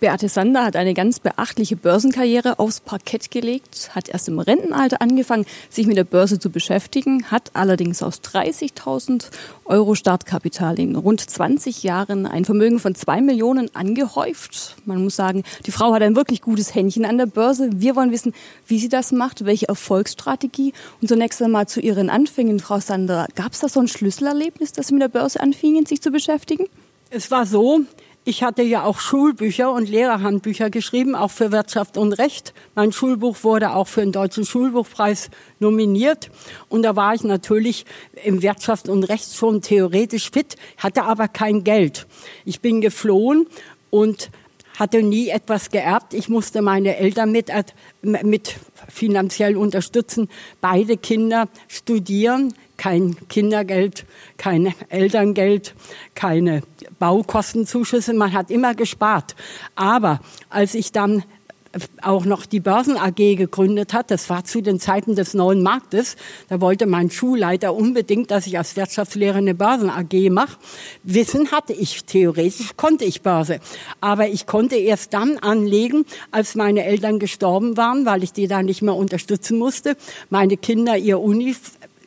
Beate Sander hat eine ganz beachtliche Börsenkarriere aufs Parkett gelegt, hat erst im Rentenalter angefangen, sich mit der Börse zu beschäftigen, hat allerdings aus 30.000 Euro Startkapital in rund 20 Jahren ein Vermögen von zwei Millionen angehäuft. Man muss sagen, die Frau hat ein wirklich gutes Händchen an der Börse. Wir wollen wissen, wie sie das macht, welche Erfolgsstrategie. Und zunächst einmal zu Ihren Anfängen, Frau Sander. Gab es da so ein Schlüsselerlebnis, dass Sie mit der Börse anfingen, sich zu beschäftigen? Es war so, ich hatte ja auch Schulbücher und Lehrerhandbücher geschrieben, auch für Wirtschaft und Recht. Mein Schulbuch wurde auch für den Deutschen Schulbuchpreis nominiert. Und da war ich natürlich im Wirtschaft und Recht schon theoretisch fit, hatte aber kein Geld. Ich bin geflohen und hatte nie etwas geerbt. Ich musste meine Eltern mit, mit finanziell unterstützen. Beide Kinder studieren kein Kindergeld, kein Elterngeld, keine Baukostenzuschüsse. Man hat immer gespart. Aber als ich dann auch noch die Börsen AG gegründet hat. Das war zu den Zeiten des neuen Marktes. Da wollte mein Schulleiter unbedingt, dass ich als Wirtschaftslehrer eine Börsen AG mache. Wissen hatte ich theoretisch, konnte ich Börse. Aber ich konnte erst dann anlegen, als meine Eltern gestorben waren, weil ich die da nicht mehr unterstützen musste. Meine Kinder ihr Uni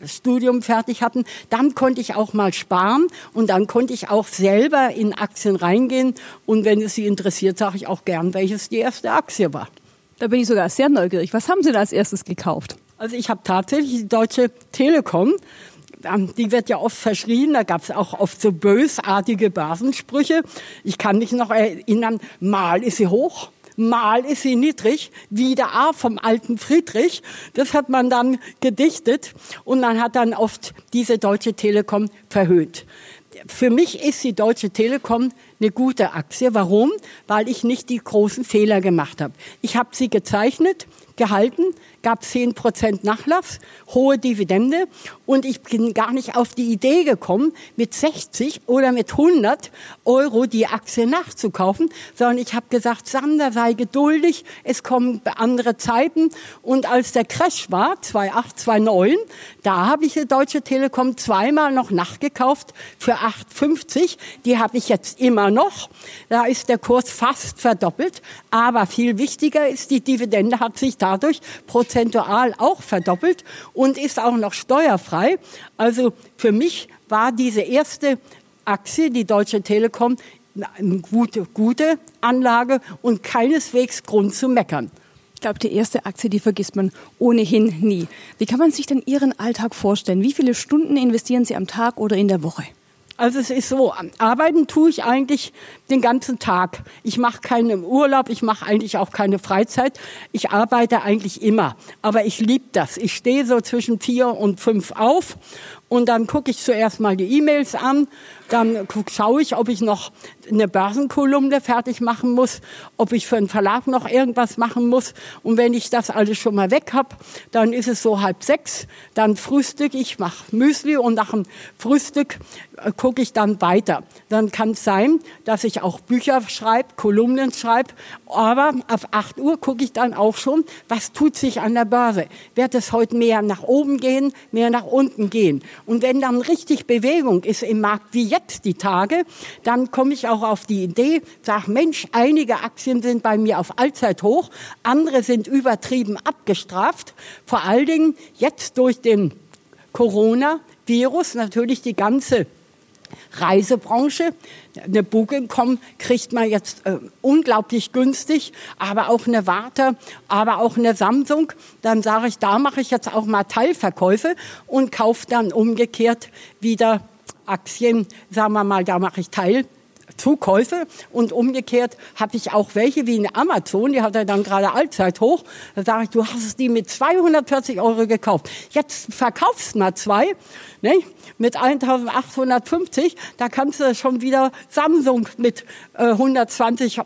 Studium fertig hatten, dann konnte ich auch mal sparen und dann konnte ich auch selber in Aktien reingehen. Und wenn es Sie interessiert, sage ich auch gern, welches die erste Aktie war. Da bin ich sogar sehr neugierig. Was haben Sie da als erstes gekauft? Also ich habe tatsächlich die Deutsche Telekom ähm, die wird ja oft verschrien, da gab es auch oft so bösartige Börsensprüche. Ich kann mich noch erinnern, mal ist sie hoch, mal ist sie niedrig, wie der A vom alten Friedrich. Das hat man dann gedichtet und man hat dann oft diese Deutsche Telekom verhöhnt. Für mich ist die Deutsche Telekom eine gute Aktie. Warum? Weil ich nicht die großen Fehler gemacht habe. Ich habe sie gezeichnet, gehalten, gab 10 Prozent Nachlass, hohe Dividende. Und ich bin gar nicht auf die Idee gekommen, mit 60 oder mit 100 Euro die Aktie nachzukaufen, sondern ich habe gesagt, Sander, sei geduldig, es kommen andere Zeiten. Und als der Crash war, 2008, 2009, da habe ich die Deutsche Telekom zweimal noch nachgekauft für 8,50, die habe ich jetzt immer noch, da ist der Kurs fast verdoppelt, aber viel wichtiger ist, die Dividende hat sich dadurch prozentual auch verdoppelt und ist auch noch steuerfrei. Also für mich war diese erste Aktie, die Deutsche Telekom, eine gute, gute Anlage und keineswegs Grund zu meckern. Ich glaube, die erste Aktie, die vergisst man ohnehin nie. Wie kann man sich denn Ihren Alltag vorstellen? Wie viele Stunden investieren Sie am Tag oder in der Woche? Also es ist so, arbeiten tue ich eigentlich den ganzen Tag. Ich mache keinen Urlaub, ich mache eigentlich auch keine Freizeit. Ich arbeite eigentlich immer. Aber ich liebe das. Ich stehe so zwischen vier und fünf auf und dann gucke ich zuerst mal die E-Mails an, dann schaue ich, ob ich noch eine Börsenkolumne fertig machen muss, ob ich für einen Verlag noch irgendwas machen muss. Und wenn ich das alles schon mal weg habe, dann ist es so halb sechs, dann frühstück ich, mache Müsli und nach dem Frühstück äh, gucke ich dann weiter. Dann kann es sein, dass ich auch Bücher schreibe, Kolumnen schreibe, aber ab 8 Uhr gucke ich dann auch schon, was tut sich an der Börse. Wird es heute mehr nach oben gehen, mehr nach unten gehen? Und wenn dann richtig Bewegung ist im Markt wie jetzt die Tage, dann komme ich auch auf die Idee, sage, Mensch, einige Aktien sind bei mir auf Allzeithoch, andere sind übertrieben abgestraft. Vor allen Dingen jetzt durch den Corona-Virus natürlich die ganze Reisebranche. Eine Booking.com kriegt man jetzt äh, unglaublich günstig, aber auch eine Warte, aber auch eine Samsung. Dann sage ich, da mache ich jetzt auch mal Teilverkäufe und kaufe dann umgekehrt wieder Aktien, sagen wir mal, da mache ich Teil Zukäufe und umgekehrt habe ich auch welche wie in Amazon, die hat er dann gerade allzeit hoch. Da sage ich, du hast die mit 240 Euro gekauft. Jetzt verkaufst mal zwei ne, mit 1850, da kannst du schon wieder Samsung mit äh, 120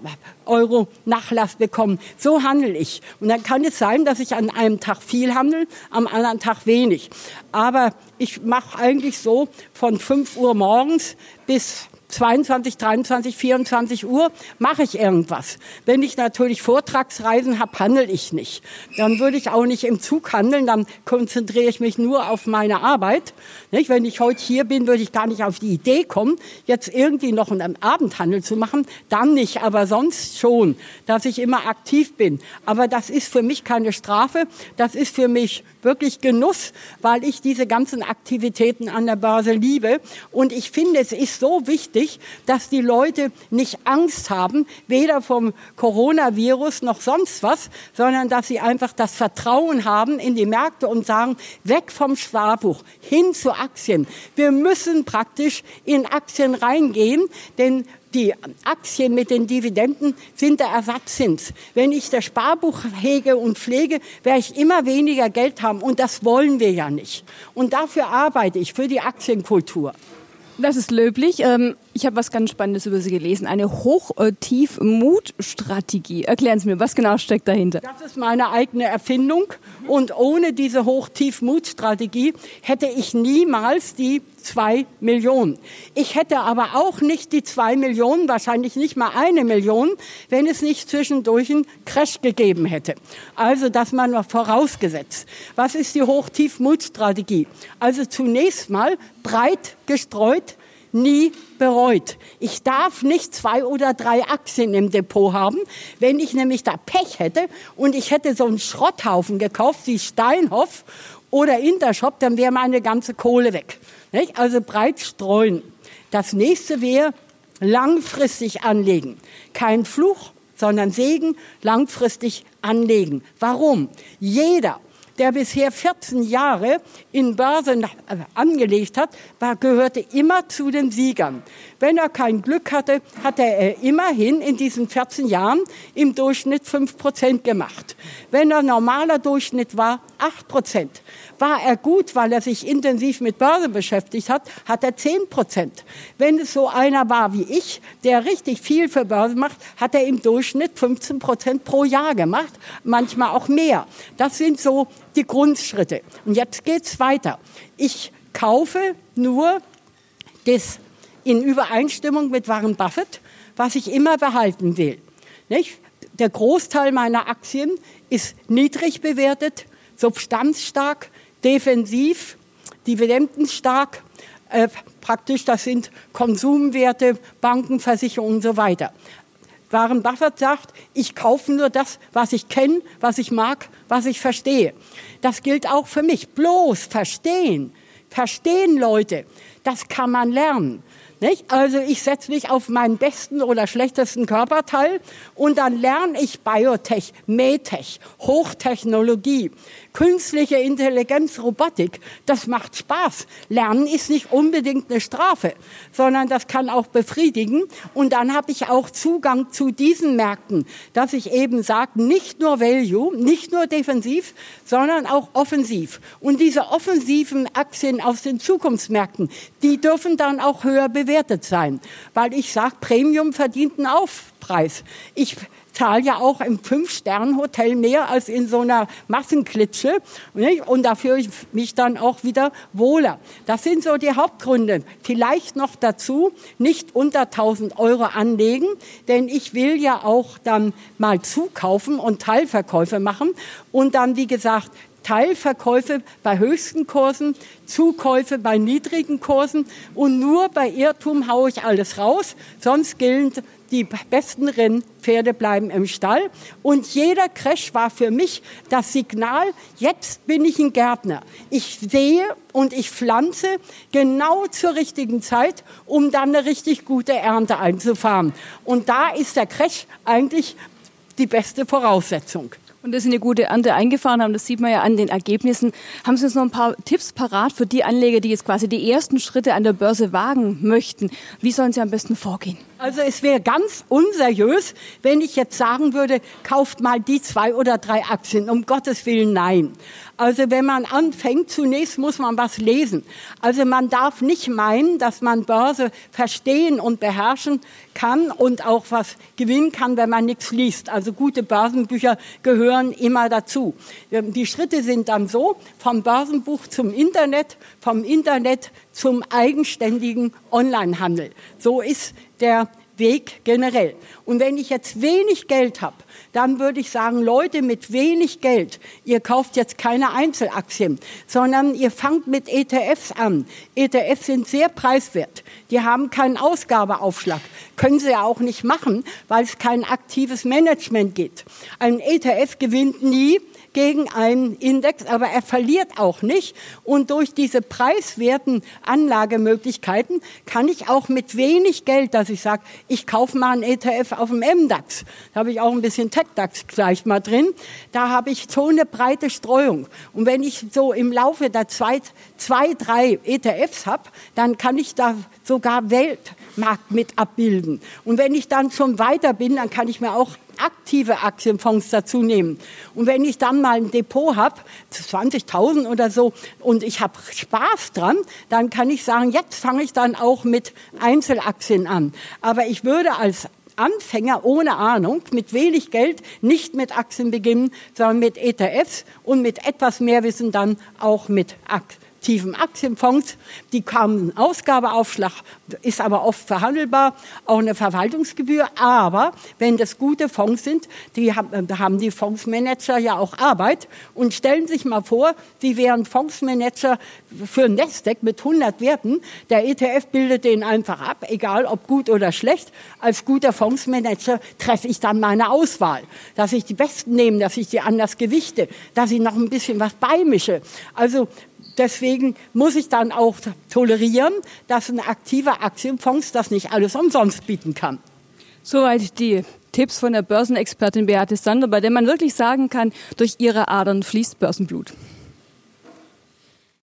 Euro Nachlass bekommen. So handle ich. Und dann kann es sein, dass ich an einem Tag viel handle, am anderen Tag wenig. Aber ich mache eigentlich so von 5 Uhr morgens bis 22, 23, 24 Uhr mache ich irgendwas. Wenn ich natürlich Vortragsreisen habe, handle ich nicht. Dann würde ich auch nicht im Zug handeln, dann konzentriere ich mich nur auf meine Arbeit. Nicht? Wenn ich heute hier bin, würde ich gar nicht auf die Idee kommen, jetzt irgendwie noch einen Abendhandel zu machen. Dann nicht, aber sonst schon, dass ich immer aktiv bin. Aber das ist für mich keine Strafe, das ist für mich wirklich Genuss, weil ich diese ganzen Aktivitäten an der Börse liebe. Und ich finde, es ist so wichtig, dass die Leute nicht Angst haben, weder vom Coronavirus noch sonst was, sondern dass sie einfach das Vertrauen haben in die Märkte und sagen, weg vom Sparbuch, hin zu Aktien. Wir müssen praktisch in Aktien reingehen, denn die Aktien mit den Dividenden sind der Ersatzzins. Wenn ich das Sparbuch hege und pflege, werde ich immer weniger Geld haben. Und das wollen wir ja nicht. Und dafür arbeite ich, für die Aktienkultur. Das ist löblich. Ähm, ich habe was ganz Spannendes über Sie gelesen. Eine Hoch-Tief-Mut-Strategie. Erklären Sie mir, was genau steckt dahinter? Das ist meine eigene Erfindung. Und ohne diese Hoch-Tief-Mut-Strategie hätte ich niemals die zwei Millionen. Ich hätte aber auch nicht die zwei Millionen, wahrscheinlich nicht mal eine Million, wenn es nicht zwischendurch einen Crash gegeben hätte. Also das noch vorausgesetzt. Was ist die Hoch-Tief-Mut-Strategie? Also zunächst mal breit gestreut, nie bereut. Ich darf nicht zwei oder drei Aktien im Depot haben. Wenn ich nämlich da Pech hätte und ich hätte so einen Schrotthaufen gekauft wie Steinhoff oder Intershop, dann wäre meine ganze Kohle weg. Nicht? Also breit streuen. Das nächste wäre langfristig anlegen. Kein Fluch, sondern Segen, langfristig anlegen. Warum? Jeder, der bisher 14 Jahre in Börsen äh, angelegt hat, war, gehörte immer zu den Siegern. Wenn er kein Glück hatte, hatte er immerhin in diesen 14 Jahren im Durchschnitt 5 Prozent gemacht. Wenn er normaler Durchschnitt war, 8 Prozent. War er gut, weil er sich intensiv mit Börse beschäftigt hat, hat er 10 Prozent. Wenn es so einer war wie ich, der richtig viel für Börse macht, hat er im Durchschnitt 15 Prozent pro Jahr gemacht, manchmal auch mehr. Das sind so die Grundschritte. Und jetzt geht's weiter. Ich kaufe nur das in Übereinstimmung mit Warren Buffett, was ich immer behalten will. Nicht? Der Großteil meiner Aktien ist niedrig bewertet, substanzstark, defensiv, dividendenstark, äh, praktisch das sind Konsumwerte, Banken, Versicherungen und so weiter. Warren Buffett sagt, ich kaufe nur das, was ich kenne, was ich mag, was ich verstehe. Das gilt auch für mich. Bloß verstehen. Verstehen Leute. Das kann man lernen. Nicht? Also ich setze mich auf meinen besten oder schlechtesten Körperteil und dann lerne ich Biotech, Medtech, Hochtechnologie, künstliche Intelligenz, Robotik. Das macht Spaß. Lernen ist nicht unbedingt eine Strafe, sondern das kann auch befriedigen. Und dann habe ich auch Zugang zu diesen Märkten, dass ich eben sage, nicht nur Value, nicht nur defensiv, sondern auch offensiv. Und diese offensiven Aktien aus den Zukunftsmärkten, die dürfen dann auch höher bewertet sein. Weil ich sage, Premium verdient einen Aufpreis. Ich zahle ja auch im Fünf-Sterne-Hotel mehr als in so einer Massenklitsche. Nicht? Und dafür ich mich dann auch wieder wohler. Das sind so die Hauptgründe. Vielleicht noch dazu nicht unter 1000 Euro anlegen, denn ich will ja auch dann mal zukaufen und Teilverkäufe machen und dann, wie gesagt, Teilverkäufe bei höchsten Kursen, Zukäufe bei niedrigen Kursen und nur bei Irrtum haue ich alles raus, sonst gilt die besten Rennpferde bleiben im Stall. Und jeder Crash war für mich das Signal, jetzt bin ich ein Gärtner. Ich sehe und ich pflanze genau zur richtigen Zeit, um dann eine richtig gute Ernte einzufahren. Und da ist der Crash eigentlich die beste Voraussetzung. Und dass Sie eine gute Ernte eingefahren haben, das sieht man ja an den Ergebnissen. Haben Sie uns noch ein paar Tipps parat für die Anleger, die jetzt quasi die ersten Schritte an der Börse wagen möchten? Wie sollen sie am besten vorgehen? Also es wäre ganz unseriös, wenn ich jetzt sagen würde, kauft mal die zwei oder drei Aktien. Um Gottes Willen, nein. Also wenn man anfängt, zunächst muss man was lesen. Also man darf nicht meinen, dass man Börse verstehen und beherrschen kann und auch was gewinnen kann, wenn man nichts liest. Also gute Börsenbücher gehören immer dazu. Die Schritte sind dann so, vom Börsenbuch zum Internet, vom Internet zum eigenständigen Onlinehandel. So ist der Weg generell. Und wenn ich jetzt wenig Geld habe, dann würde ich sagen, Leute mit wenig Geld, ihr kauft jetzt keine Einzelaktien, sondern ihr fangt mit ETFs an. ETFs sind sehr preiswert. Die haben keinen Ausgabeaufschlag. Können sie ja auch nicht machen, weil es kein aktives Management gibt. Ein ETF gewinnt nie, gegen einen Index, aber er verliert auch nicht. Und durch diese preiswerten Anlagemöglichkeiten kann ich auch mit wenig Geld, dass ich sage, ich kaufe mal einen ETF auf dem MDAX, da habe ich auch ein bisschen TechDAX gleich mal drin, da habe ich so eine breite Streuung. Und wenn ich so im Laufe der zwei, zwei drei ETFs habe, dann kann ich da sogar Weltmarkt mit abbilden. Und wenn ich dann schon weiter bin, dann kann ich mir auch aktive Aktienfonds dazu nehmen. Und wenn ich dann mal ein Depot habe, 20.000 oder so, und ich habe Spaß dran, dann kann ich sagen, jetzt fange ich dann auch mit Einzelaktien an. Aber ich würde als Anfänger ohne Ahnung, mit wenig Geld, nicht mit Aktien beginnen, sondern mit ETFs und mit etwas mehr Wissen dann auch mit Aktien aktiven Aktienfonds. Die kamen Ausgabeaufschlag, ist aber oft verhandelbar, auch eine Verwaltungsgebühr. Aber wenn das gute Fonds sind, die haben, da haben die Fondsmanager ja auch Arbeit. Und stellen sich mal vor, Sie wären Fondsmanager für Nasdaq mit 100 Werten. Der ETF bildet den einfach ab, egal ob gut oder schlecht. Als guter Fondsmanager treffe ich dann meine Auswahl, dass ich die Besten nehme, dass ich die anders gewichte, dass ich noch ein bisschen was beimische. Also Deswegen muss ich dann auch tolerieren, dass ein aktiver Aktienfonds das nicht alles umsonst bieten kann. Soweit die Tipps von der Börsenexpertin Beate Sander, bei der man wirklich sagen kann, durch ihre Adern fließt Börsenblut.